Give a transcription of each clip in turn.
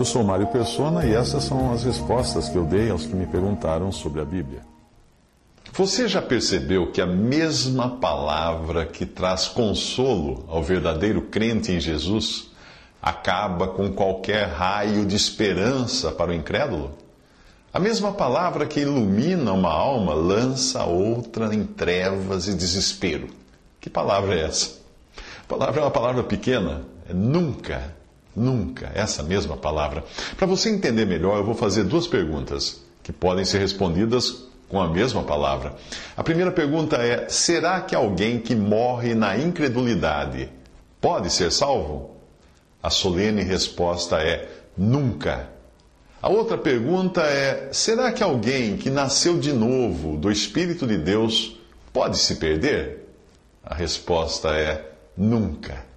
Eu sou Mário Persona e essas são as respostas que eu dei aos que me perguntaram sobre a Bíblia. Você já percebeu que a mesma palavra que traz consolo ao verdadeiro crente em Jesus acaba com qualquer raio de esperança para o incrédulo? A mesma palavra que ilumina uma alma lança outra em trevas e desespero. Que palavra é essa? A palavra é uma palavra pequena, é nunca, nunca, essa mesma palavra. Para você entender melhor, eu vou fazer duas perguntas que podem ser respondidas com a mesma palavra. A primeira pergunta é: será que alguém que morre na incredulidade pode ser salvo? A solene resposta é: nunca. A outra pergunta é: será que alguém que nasceu de novo do Espírito de Deus pode se perder? A resposta é: nunca.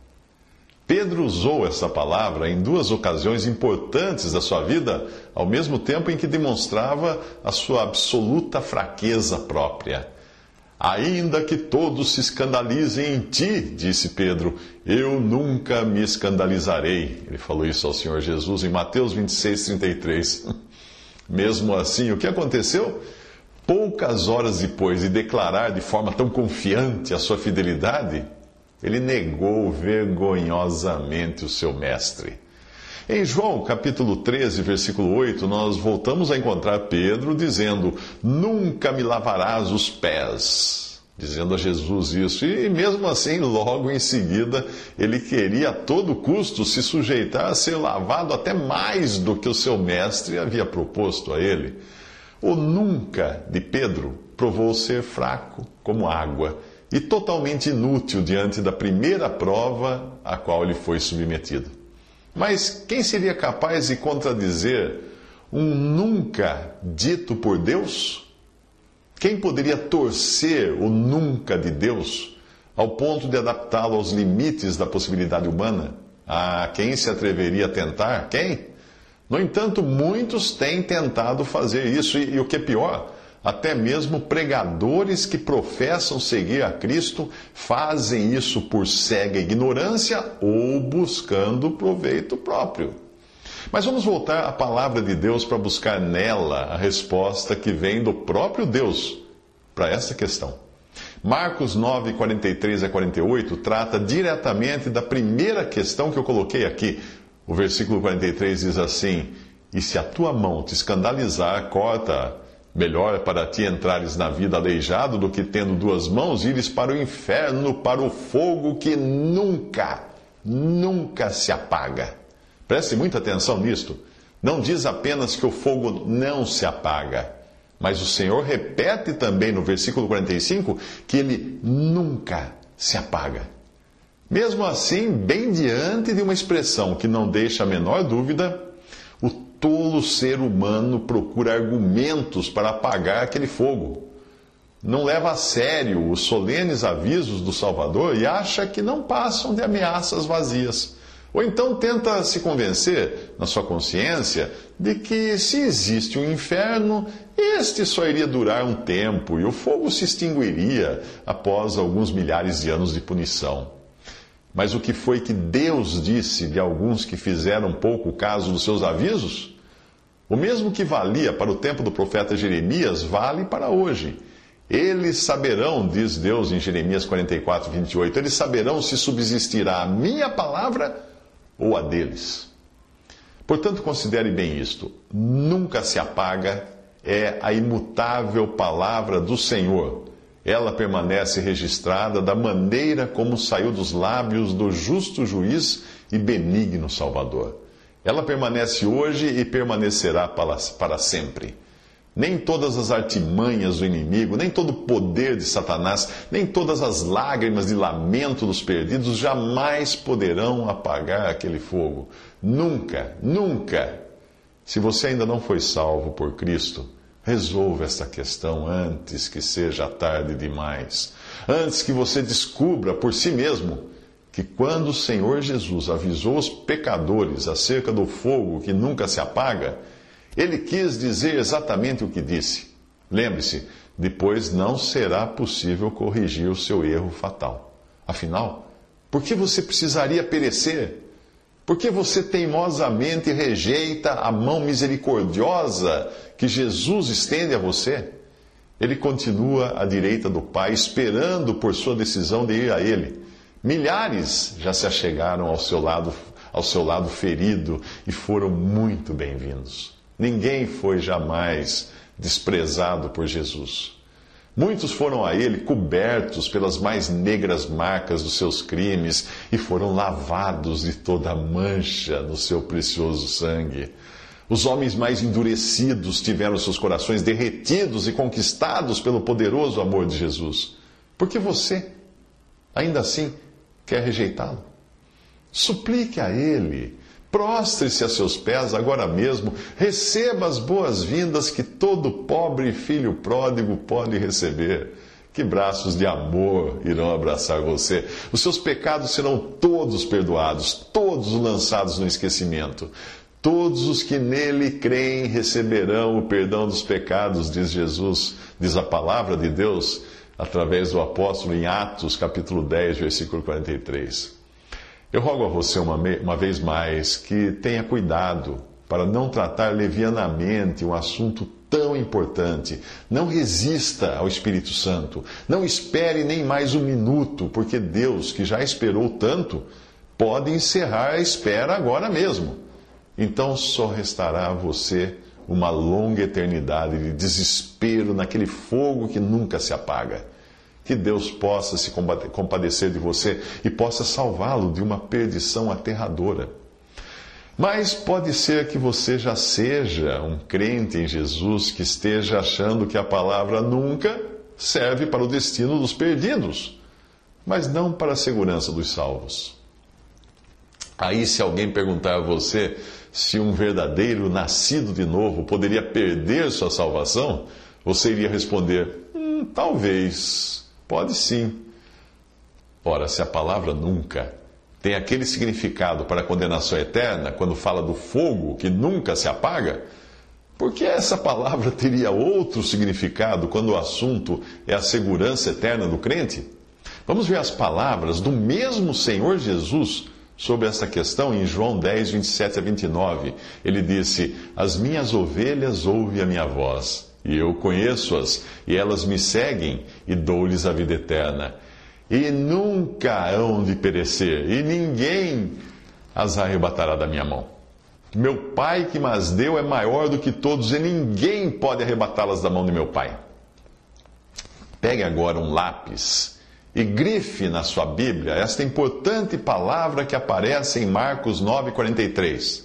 Pedro usou essa palavra em duas ocasiões importantes da sua vida, ao mesmo tempo em que demonstrava a sua absoluta fraqueza própria. Ainda que todos se escandalizem em ti, disse Pedro, eu nunca me escandalizarei. Ele falou isso ao Senhor Jesus em Mateus 26, 33. Mesmo assim, o que aconteceu? Poucas horas depois de declarar de forma tão confiante a sua fidelidade, ele negou vergonhosamente o seu mestre. Em João capítulo 13, versículo 8, nós voltamos a encontrar Pedro dizendo: Nunca me lavarás os pés. Dizendo a Jesus isso. E mesmo assim, logo em seguida, ele queria a todo custo se sujeitar a ser lavado até mais do que o seu mestre havia proposto a ele. O nunca de Pedro provou ser fraco como água e totalmente inútil diante da primeira prova a qual ele foi submetido. Mas quem seria capaz de contradizer um nunca dito por Deus? Quem poderia torcer o nunca de Deus ao ponto de adaptá-lo aos limites da possibilidade humana? Ah, quem se atreveria a tentar? Quem? No entanto, muitos têm tentado fazer isso, e, e o que é pior, até mesmo pregadores que professam seguir a Cristo fazem isso por cega ignorância ou buscando proveito próprio. Mas vamos voltar à palavra de Deus para buscar nela a resposta que vem do próprio Deus para essa questão. Marcos 9, 43 a 48 trata diretamente da primeira questão que eu coloquei aqui. O versículo 43 diz assim: E se a tua mão te escandalizar, corta-a Melhor é para ti entrares na vida aleijado do que tendo duas mãos ires para o inferno, para o fogo que nunca, nunca se apaga. Preste muita atenção nisto. Não diz apenas que o fogo não se apaga, mas o Senhor repete também no versículo 45 que ele nunca se apaga. Mesmo assim, bem diante de uma expressão que não deixa a menor dúvida, tolo ser humano procura argumentos para apagar aquele fogo. Não leva a sério os solenes avisos do Salvador e acha que não passam de ameaças vazias. Ou então tenta se convencer, na sua consciência, de que se existe um inferno, este só iria durar um tempo e o fogo se extinguiria após alguns milhares de anos de punição. Mas o que foi que Deus disse de alguns que fizeram pouco caso dos seus avisos? O mesmo que valia para o tempo do profeta Jeremias, vale para hoje. Eles saberão, diz Deus em Jeremias 44, 28, eles saberão se subsistirá a minha palavra ou a deles. Portanto, considere bem isto: nunca se apaga, é a imutável palavra do Senhor. Ela permanece registrada da maneira como saiu dos lábios do justo juiz e benigno Salvador. Ela permanece hoje e permanecerá para sempre. Nem todas as artimanhas do inimigo, nem todo o poder de Satanás, nem todas as lágrimas de lamento dos perdidos jamais poderão apagar aquele fogo. Nunca, nunca. Se você ainda não foi salvo por Cristo, resolva esta questão antes que seja tarde demais. Antes que você descubra por si mesmo que quando o Senhor Jesus avisou os pecadores acerca do fogo que nunca se apaga, ele quis dizer exatamente o que disse. Lembre-se, depois não será possível corrigir o seu erro fatal. Afinal, por que você precisaria perecer? Por que você teimosamente rejeita a mão misericordiosa que Jesus estende a você? Ele continua à direita do Pai, esperando por sua decisão de ir a Ele. Milhares já se achegaram ao seu lado, ao seu lado ferido e foram muito bem-vindos. Ninguém foi jamais desprezado por Jesus. Muitos foram a ele cobertos pelas mais negras marcas dos seus crimes e foram lavados de toda mancha no seu precioso sangue. Os homens mais endurecidos tiveram seus corações derretidos e conquistados pelo poderoso amor de Jesus. Porque você, ainda assim, quer rejeitá-lo? Suplique a ele Prostre-se a seus pés agora mesmo, receba as boas-vindas que todo pobre filho pródigo pode receber. Que braços de amor irão abraçar você. Os seus pecados serão todos perdoados, todos lançados no esquecimento. Todos os que nele creem receberão o perdão dos pecados, diz Jesus, diz a palavra de Deus, através do apóstolo em Atos, capítulo 10, versículo 43. Eu rogo a você uma, uma vez mais que tenha cuidado para não tratar levianamente um assunto tão importante. Não resista ao Espírito Santo. Não espere nem mais um minuto, porque Deus, que já esperou tanto, pode encerrar a espera agora mesmo. Então só restará a você uma longa eternidade de desespero naquele fogo que nunca se apaga. Que Deus possa se compadecer de você e possa salvá-lo de uma perdição aterradora. Mas pode ser que você já seja um crente em Jesus que esteja achando que a palavra nunca serve para o destino dos perdidos, mas não para a segurança dos salvos. Aí, se alguém perguntar a você se um verdadeiro nascido de novo poderia perder sua salvação, você iria responder: hum, talvez. Pode sim. Ora, se a palavra nunca tem aquele significado para a condenação eterna, quando fala do fogo que nunca se apaga, por que essa palavra teria outro significado quando o assunto é a segurança eterna do crente? Vamos ver as palavras do mesmo Senhor Jesus sobre essa questão em João 10, 27 a 29. Ele disse: As minhas ovelhas ouvem a minha voz e eu conheço-as, e elas me seguem, e dou-lhes a vida eterna. E nunca hão de perecer, e ninguém as arrebatará da minha mão. Meu Pai que mas deu é maior do que todos, e ninguém pode arrebatá-las da mão de meu Pai. Pegue agora um lápis e grife na sua Bíblia esta importante palavra que aparece em Marcos 9,43.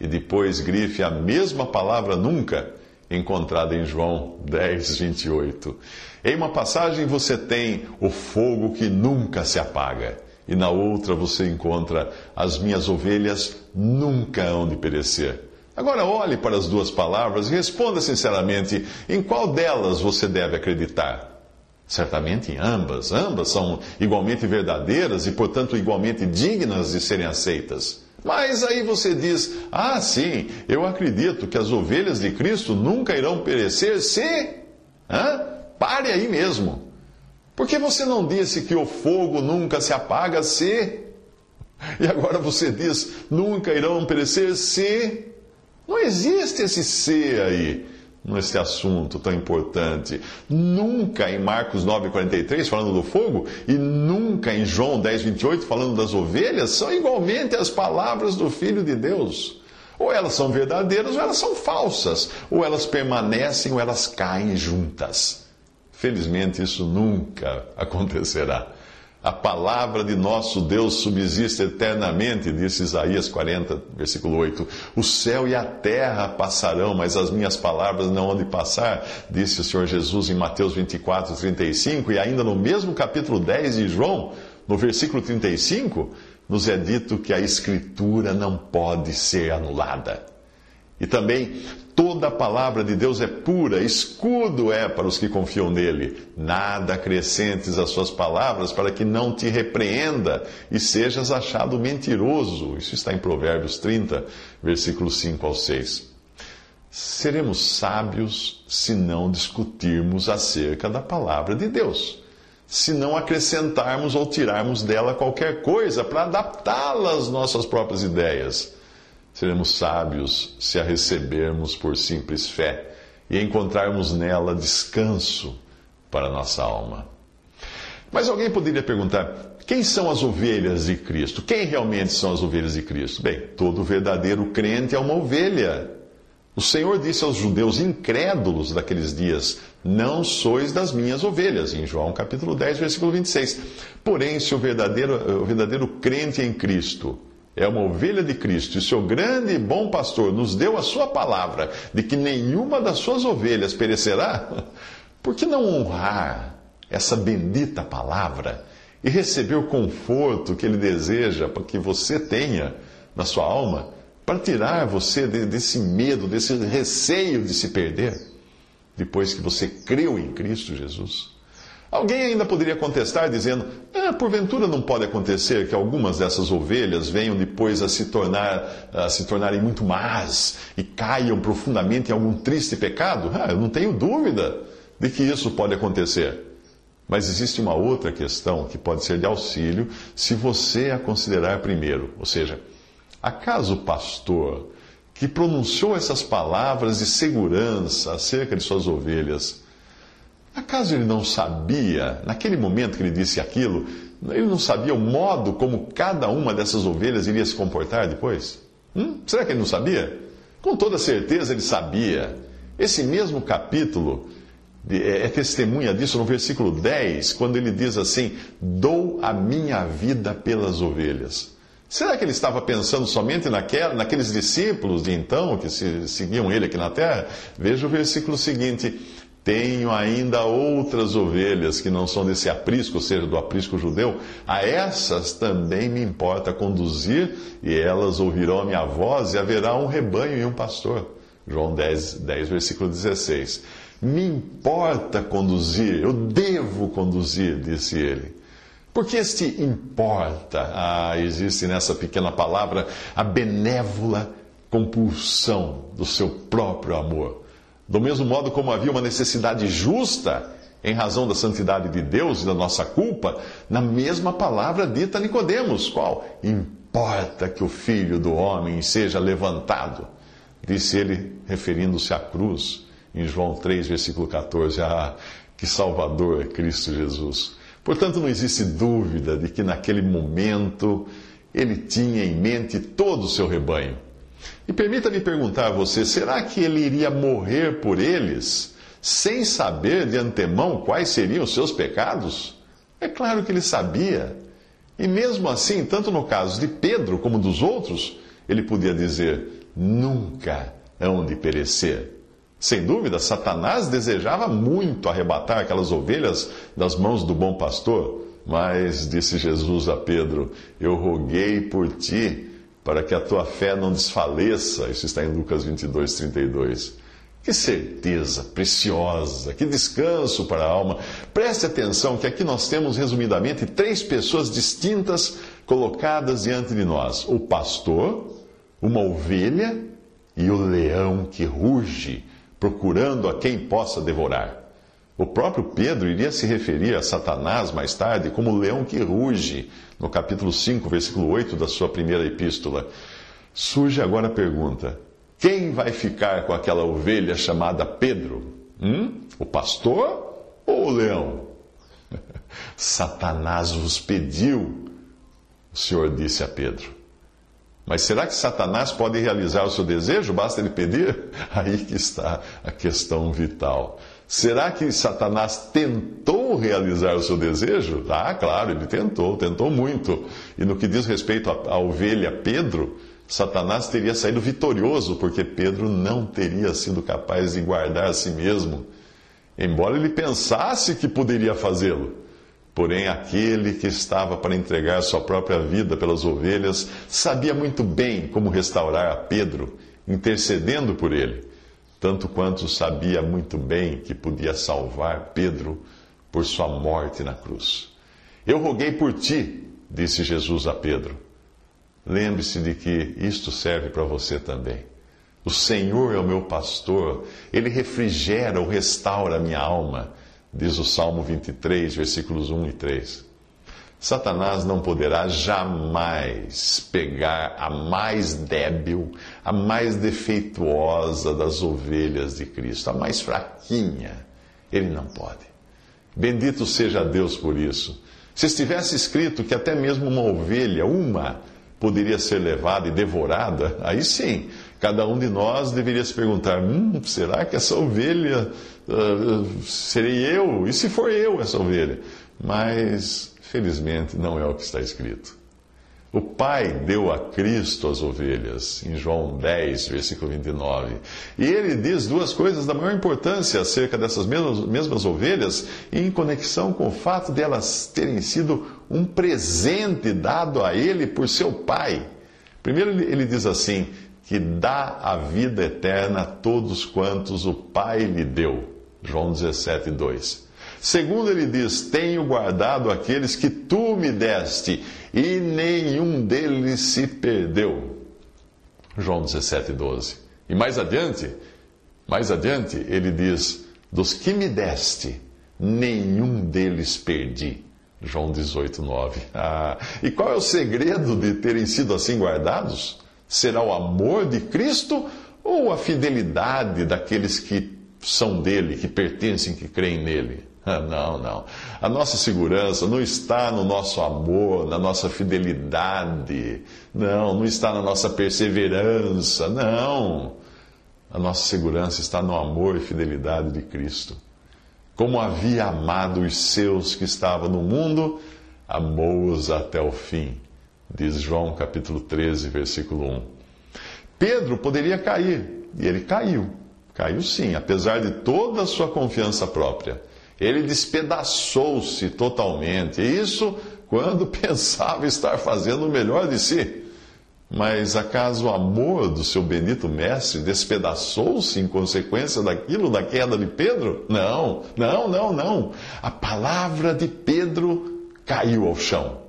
E depois grife a mesma palavra nunca encontrada em João 10, 28. Em uma passagem você tem o fogo que nunca se apaga, e na outra você encontra as minhas ovelhas nunca hão de perecer. Agora olhe para as duas palavras e responda sinceramente em qual delas você deve acreditar. Certamente ambas, ambas são igualmente verdadeiras e, portanto, igualmente dignas de serem aceitas. Mas aí você diz: ah, sim, eu acredito que as ovelhas de Cristo nunca irão perecer se. Hã? Pare aí mesmo. Por que você não disse que o fogo nunca se apaga se. E agora você diz: nunca irão perecer se. Não existe esse se aí nesse assunto tão importante. Nunca em Marcos 9,43 falando do fogo e nunca em João 10,28 falando das ovelhas são igualmente as palavras do Filho de Deus. Ou elas são verdadeiras ou elas são falsas. Ou elas permanecem ou elas caem juntas. Felizmente isso nunca acontecerá. A palavra de nosso Deus subsiste eternamente, disse Isaías 40, versículo 8. O céu e a terra passarão, mas as minhas palavras não hão de passar, disse o Senhor Jesus em Mateus 24, 35. E ainda no mesmo capítulo 10 de João, no versículo 35, nos é dito que a Escritura não pode ser anulada. E também toda a palavra de Deus é pura, escudo é para os que confiam nele. Nada acrescentes às suas palavras para que não te repreenda e sejas achado mentiroso. Isso está em Provérbios 30, versículos 5 ao 6. Seremos sábios se não discutirmos acerca da palavra de Deus se não acrescentarmos ou tirarmos dela qualquer coisa para adaptá-la às nossas próprias ideias. Seremos sábios se a recebermos por simples fé e encontrarmos nela descanso para nossa alma. Mas alguém poderia perguntar: quem são as ovelhas de Cristo? Quem realmente são as ovelhas de Cristo? Bem, todo verdadeiro crente é uma ovelha. O Senhor disse aos judeus incrédulos daqueles dias: Não sois das minhas ovelhas, em João capítulo 10, versículo 26. Porém, se o verdadeiro, o verdadeiro crente em Cristo é uma ovelha de Cristo, e seu grande e bom pastor nos deu a sua palavra de que nenhuma das suas ovelhas perecerá, por que não honrar essa bendita palavra e receber o conforto que ele deseja para que você tenha na sua alma? para tirar você desse medo, desse receio de se perder, depois que você creu em Cristo Jesus. Alguém ainda poderia contestar dizendo: ah, porventura não pode acontecer que algumas dessas ovelhas venham depois a se tornar a se tornarem muito más e caiam profundamente em algum triste pecado? Ah, eu não tenho dúvida de que isso pode acontecer. Mas existe uma outra questão que pode ser de auxílio se você a considerar primeiro, ou seja, Acaso o pastor que pronunciou essas palavras de segurança acerca de suas ovelhas, acaso ele não sabia, naquele momento que ele disse aquilo, ele não sabia o modo como cada uma dessas ovelhas iria se comportar depois? Hum? Será que ele não sabia? Com toda certeza ele sabia. Esse mesmo capítulo é, é testemunha disso no versículo 10, quando ele diz assim: Dou a minha vida pelas ovelhas. Será que ele estava pensando somente naquela, naqueles discípulos de então que se, seguiam ele aqui na terra? Veja o versículo seguinte: Tenho ainda outras ovelhas que não são desse aprisco, ou seja, do aprisco judeu. A essas também me importa conduzir, e elas ouvirão a minha voz, e haverá um rebanho e um pastor. João 10, 10 versículo 16. Me importa conduzir, eu devo conduzir, disse ele. Porque este importa? Ah, existe nessa pequena palavra a benévola compulsão do seu próprio amor. Do mesmo modo como havia uma necessidade justa em razão da santidade de Deus e da nossa culpa, na mesma palavra dita a Nicodemos, qual importa que o filho do homem seja levantado, disse ele referindo-se à cruz, em João 3, versículo 14, ah, que Salvador é Cristo Jesus. Portanto, não existe dúvida de que naquele momento ele tinha em mente todo o seu rebanho. E permita-me perguntar a você: será que ele iria morrer por eles sem saber de antemão quais seriam os seus pecados? É claro que ele sabia. E mesmo assim, tanto no caso de Pedro como dos outros, ele podia dizer: nunca hão de perecer. Sem dúvida, Satanás desejava muito arrebatar aquelas ovelhas das mãos do bom pastor, mas disse Jesus a Pedro: Eu roguei por ti para que a tua fé não desfaleça. Isso está em Lucas 22, 32. Que certeza preciosa, que descanso para a alma. Preste atenção que aqui nós temos resumidamente três pessoas distintas colocadas diante de nós: o pastor, uma ovelha e o leão que ruge procurando a quem possa devorar. O próprio Pedro iria se referir a Satanás mais tarde como leão que ruge, no capítulo 5, versículo 8 da sua primeira epístola. Surge agora a pergunta: quem vai ficar com aquela ovelha chamada Pedro? Hum? O pastor ou o leão? Satanás vos pediu, o Senhor disse a Pedro. Mas será que Satanás pode realizar o seu desejo? Basta ele pedir? Aí que está a questão vital. Será que Satanás tentou realizar o seu desejo? Ah, claro, ele tentou, tentou muito. E no que diz respeito à, à ovelha Pedro, Satanás teria saído vitorioso, porque Pedro não teria sido capaz de guardar a si mesmo, embora ele pensasse que poderia fazê-lo. Porém, aquele que estava para entregar sua própria vida pelas ovelhas sabia muito bem como restaurar a Pedro, intercedendo por ele, tanto quanto sabia muito bem que podia salvar Pedro por sua morte na cruz. Eu roguei por ti, disse Jesus a Pedro. Lembre-se de que isto serve para você também. O Senhor é o meu pastor, ele refrigera ou restaura a minha alma diz o Salmo 23, versículos 1 e 3. Satanás não poderá jamais pegar a mais débil, a mais defeituosa das ovelhas de Cristo, a mais fraquinha. Ele não pode. Bendito seja Deus por isso. Se estivesse escrito que até mesmo uma ovelha, uma, poderia ser levada e devorada, aí sim, cada um de nós deveria se perguntar: hum, será que essa ovelha uh, serei eu? E se for eu essa ovelha? Mas, felizmente, não é o que está escrito. O Pai deu a Cristo as ovelhas, em João 10, versículo 29. E ele diz duas coisas da maior importância acerca dessas mesmas, mesmas ovelhas, em conexão com o fato de elas terem sido um presente dado a ele por seu Pai. Primeiro, ele diz assim: que dá a vida eterna a todos quantos o Pai lhe deu. João 17, 2. Segundo, ele diz: Tenho guardado aqueles que tu me deste, e nenhum deles se perdeu. João 17, 12. E mais adiante, mais adiante, ele diz: Dos que me deste, nenhum deles perdi. João 18, 9. Ah, e qual é o segredo de terem sido assim guardados? Será o amor de Cristo ou a fidelidade daqueles que são dele, que pertencem, que creem nele? Não, não. A nossa segurança não está no nosso amor, na nossa fidelidade. Não, não está na nossa perseverança. Não. A nossa segurança está no amor e fidelidade de Cristo. Como havia amado os seus que estavam no mundo, amou-os até o fim diz João capítulo 13, versículo 1. Pedro poderia cair, e ele caiu. Caiu sim, apesar de toda a sua confiança própria. Ele despedaçou-se totalmente. E isso quando pensava estar fazendo o melhor de si. Mas acaso o amor do seu bendito mestre despedaçou-se em consequência daquilo, da queda de Pedro? Não, não, não, não. A palavra de Pedro caiu ao chão.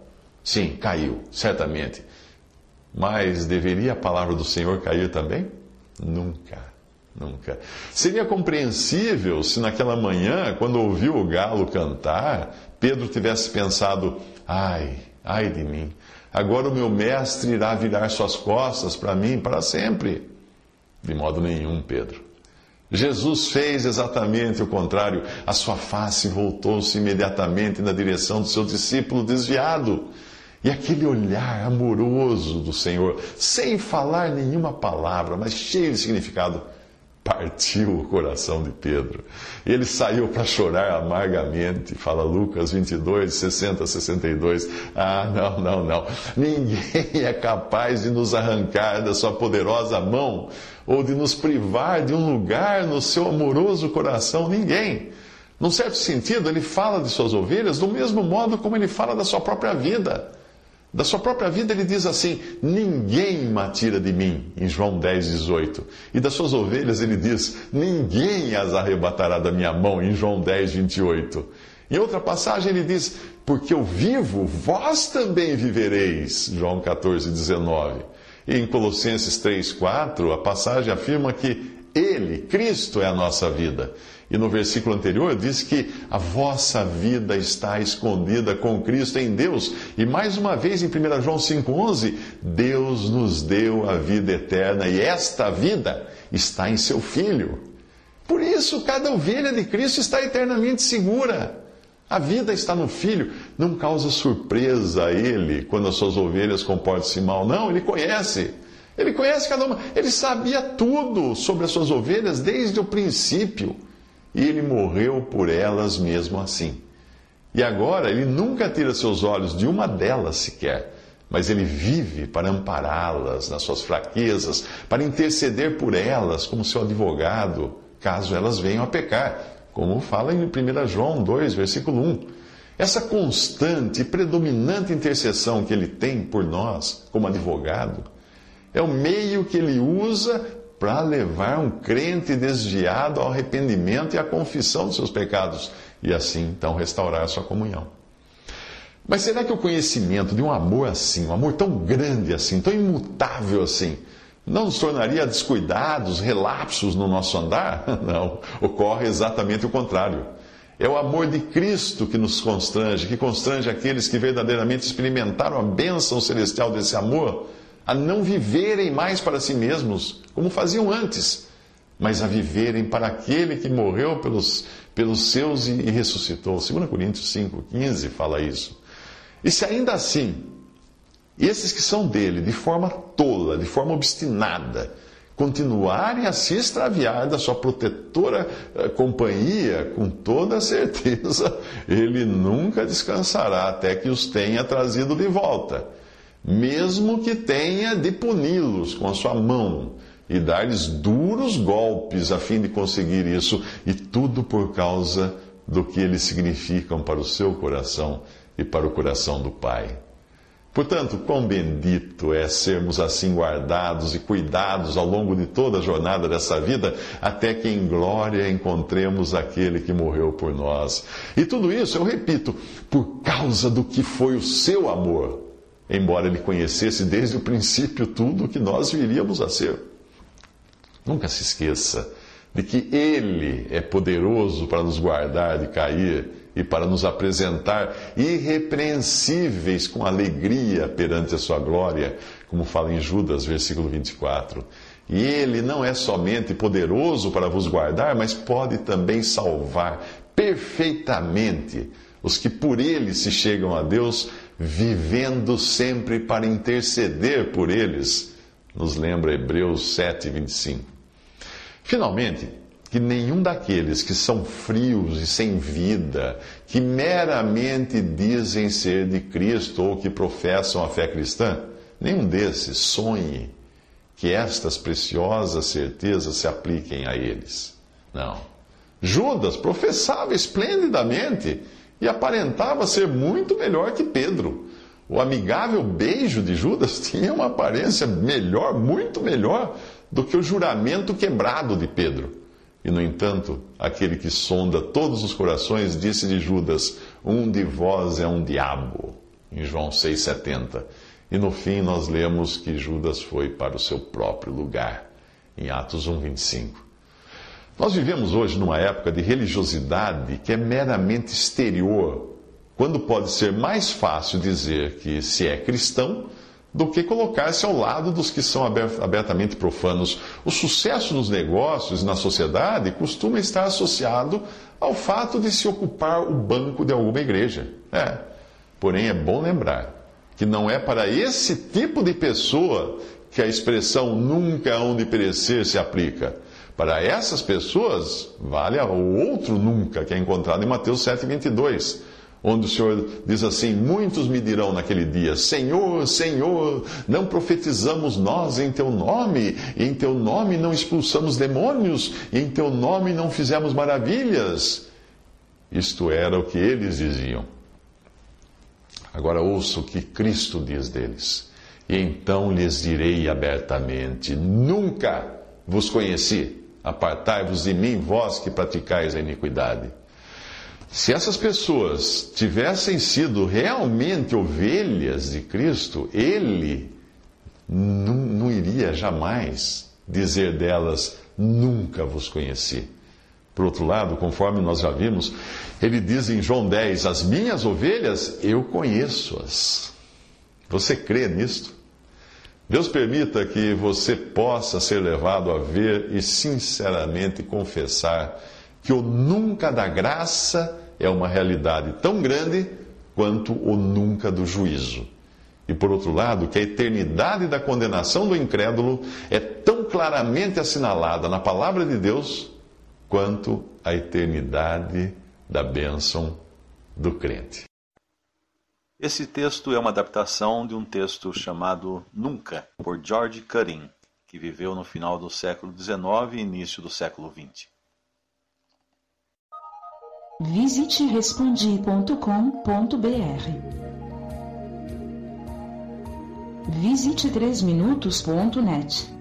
Sim, caiu, certamente. Mas deveria a palavra do Senhor cair também? Nunca, nunca. Seria compreensível se naquela manhã, quando ouviu o galo cantar, Pedro tivesse pensado: ai, ai de mim, agora o meu mestre irá virar suas costas para mim para sempre. De modo nenhum, Pedro. Jesus fez exatamente o contrário. A sua face voltou-se imediatamente na direção do seu discípulo desviado. E aquele olhar amoroso do Senhor, sem falar nenhuma palavra, mas cheio de significado, partiu o coração de Pedro. Ele saiu para chorar amargamente, fala Lucas 22, 60, 62. Ah, não, não, não. Ninguém é capaz de nos arrancar da sua poderosa mão ou de nos privar de um lugar no seu amoroso coração. Ninguém. Num certo sentido, ele fala de suas ovelhas do mesmo modo como ele fala da sua própria vida. Da sua própria vida, ele diz assim: Ninguém me tira de mim, em João 10, 18. E das suas ovelhas, ele diz: Ninguém as arrebatará da minha mão, em João 10, 28. Em outra passagem, ele diz: Porque eu vivo, vós também vivereis, João 14, 19. E em Colossenses 3, 4, a passagem afirma que Ele, Cristo, é a nossa vida. E no versículo anterior diz que a vossa vida está escondida com Cristo em Deus. E mais uma vez em 1 João 5,11, Deus nos deu a vida eterna e esta vida está em seu Filho. Por isso, cada ovelha de Cristo está eternamente segura. A vida está no Filho. Não causa surpresa a Ele quando as suas ovelhas comportam-se mal. Não, Ele conhece. Ele conhece cada uma. Ele sabia tudo sobre as suas ovelhas desde o princípio e ele morreu por elas mesmo assim. E agora ele nunca tira seus olhos de uma delas sequer, mas ele vive para ampará-las nas suas fraquezas, para interceder por elas como seu advogado, caso elas venham a pecar, como fala em 1 João 2, versículo 1. Essa constante e predominante intercessão que ele tem por nós, como advogado, é o meio que ele usa para levar um crente desviado ao arrependimento e à confissão dos seus pecados e assim então restaurar a sua comunhão. Mas será que o conhecimento de um amor assim, um amor tão grande assim, tão imutável assim, não nos tornaria descuidados, relapsos no nosso andar? Não, ocorre exatamente o contrário. É o amor de Cristo que nos constrange, que constrange aqueles que verdadeiramente experimentaram a bênção celestial desse amor, a não viverem mais para si mesmos, como faziam antes, mas a viverem para aquele que morreu pelos, pelos seus e, e ressuscitou. 2 Coríntios 5, 15 fala isso. E se ainda assim, esses que são dele, de forma tola, de forma obstinada, continuarem a se extraviar da sua protetora eh, companhia, com toda certeza, ele nunca descansará até que os tenha trazido de volta, mesmo que tenha de puni-los com a sua mão e dar-lhes duros golpes a fim de conseguir isso, e tudo por causa do que eles significam para o seu coração e para o coração do Pai. Portanto, quão bendito é sermos assim guardados e cuidados ao longo de toda a jornada dessa vida, até que em glória encontremos aquele que morreu por nós. E tudo isso, eu repito, por causa do que foi o seu amor, embora ele conhecesse desde o princípio tudo o que nós viríamos a ser. Nunca se esqueça de que Ele é poderoso para nos guardar de cair e para nos apresentar irrepreensíveis com alegria perante a sua glória, como fala em Judas, versículo 24. E ele não é somente poderoso para vos guardar, mas pode também salvar perfeitamente os que por ele se chegam a Deus, vivendo sempre para interceder por eles. Nos lembra Hebreus 7, 25. Finalmente, que nenhum daqueles que são frios e sem vida, que meramente dizem ser de Cristo ou que professam a fé cristã, nenhum desses sonhe que estas preciosas certezas se apliquem a eles. Não. Judas professava esplendidamente e aparentava ser muito melhor que Pedro. O amigável beijo de Judas tinha uma aparência melhor, muito melhor, do que o juramento quebrado de Pedro. E, no entanto, aquele que sonda todos os corações disse de Judas: Um de vós é um diabo. Em João 6,70. E no fim nós lemos que Judas foi para o seu próprio lugar. Em Atos 1,25. Nós vivemos hoje numa época de religiosidade que é meramente exterior, quando pode ser mais fácil dizer que se é cristão do que colocar-se ao lado dos que são abertamente profanos. O sucesso nos negócios e na sociedade costuma estar associado ao fato de se ocupar o banco de alguma igreja. É. Porém, é bom lembrar que não é para esse tipo de pessoa que a expressão nunca hão de perecer se aplica. Para essas pessoas, vale o outro nunca, que é encontrado em Mateus 7,22 onde o Senhor diz assim: Muitos me dirão naquele dia: Senhor, Senhor, não profetizamos nós em teu nome, em teu nome não expulsamos demônios, em teu nome não fizemos maravilhas. Isto era o que eles diziam. Agora ouça o que Cristo diz deles. E então lhes direi abertamente: Nunca vos conheci. Apartai-vos de mim, vós que praticais a iniquidade. Se essas pessoas tivessem sido realmente ovelhas de Cristo, ele não, não iria jamais dizer delas: Nunca vos conheci. Por outro lado, conforme nós já vimos, ele diz em João 10: As minhas ovelhas eu conheço-as. Você crê nisto? Deus permita que você possa ser levado a ver e sinceramente confessar que o nunca da graça é uma realidade tão grande quanto o nunca do juízo. E por outro lado, que a eternidade da condenação do incrédulo é tão claramente assinalada na palavra de Deus quanto a eternidade da bênção do crente. Esse texto é uma adaptação de um texto chamado Nunca, por George Cutting, que viveu no final do século XIX e início do século XX. Visite respondi.com.br. Visite 3minutos.net.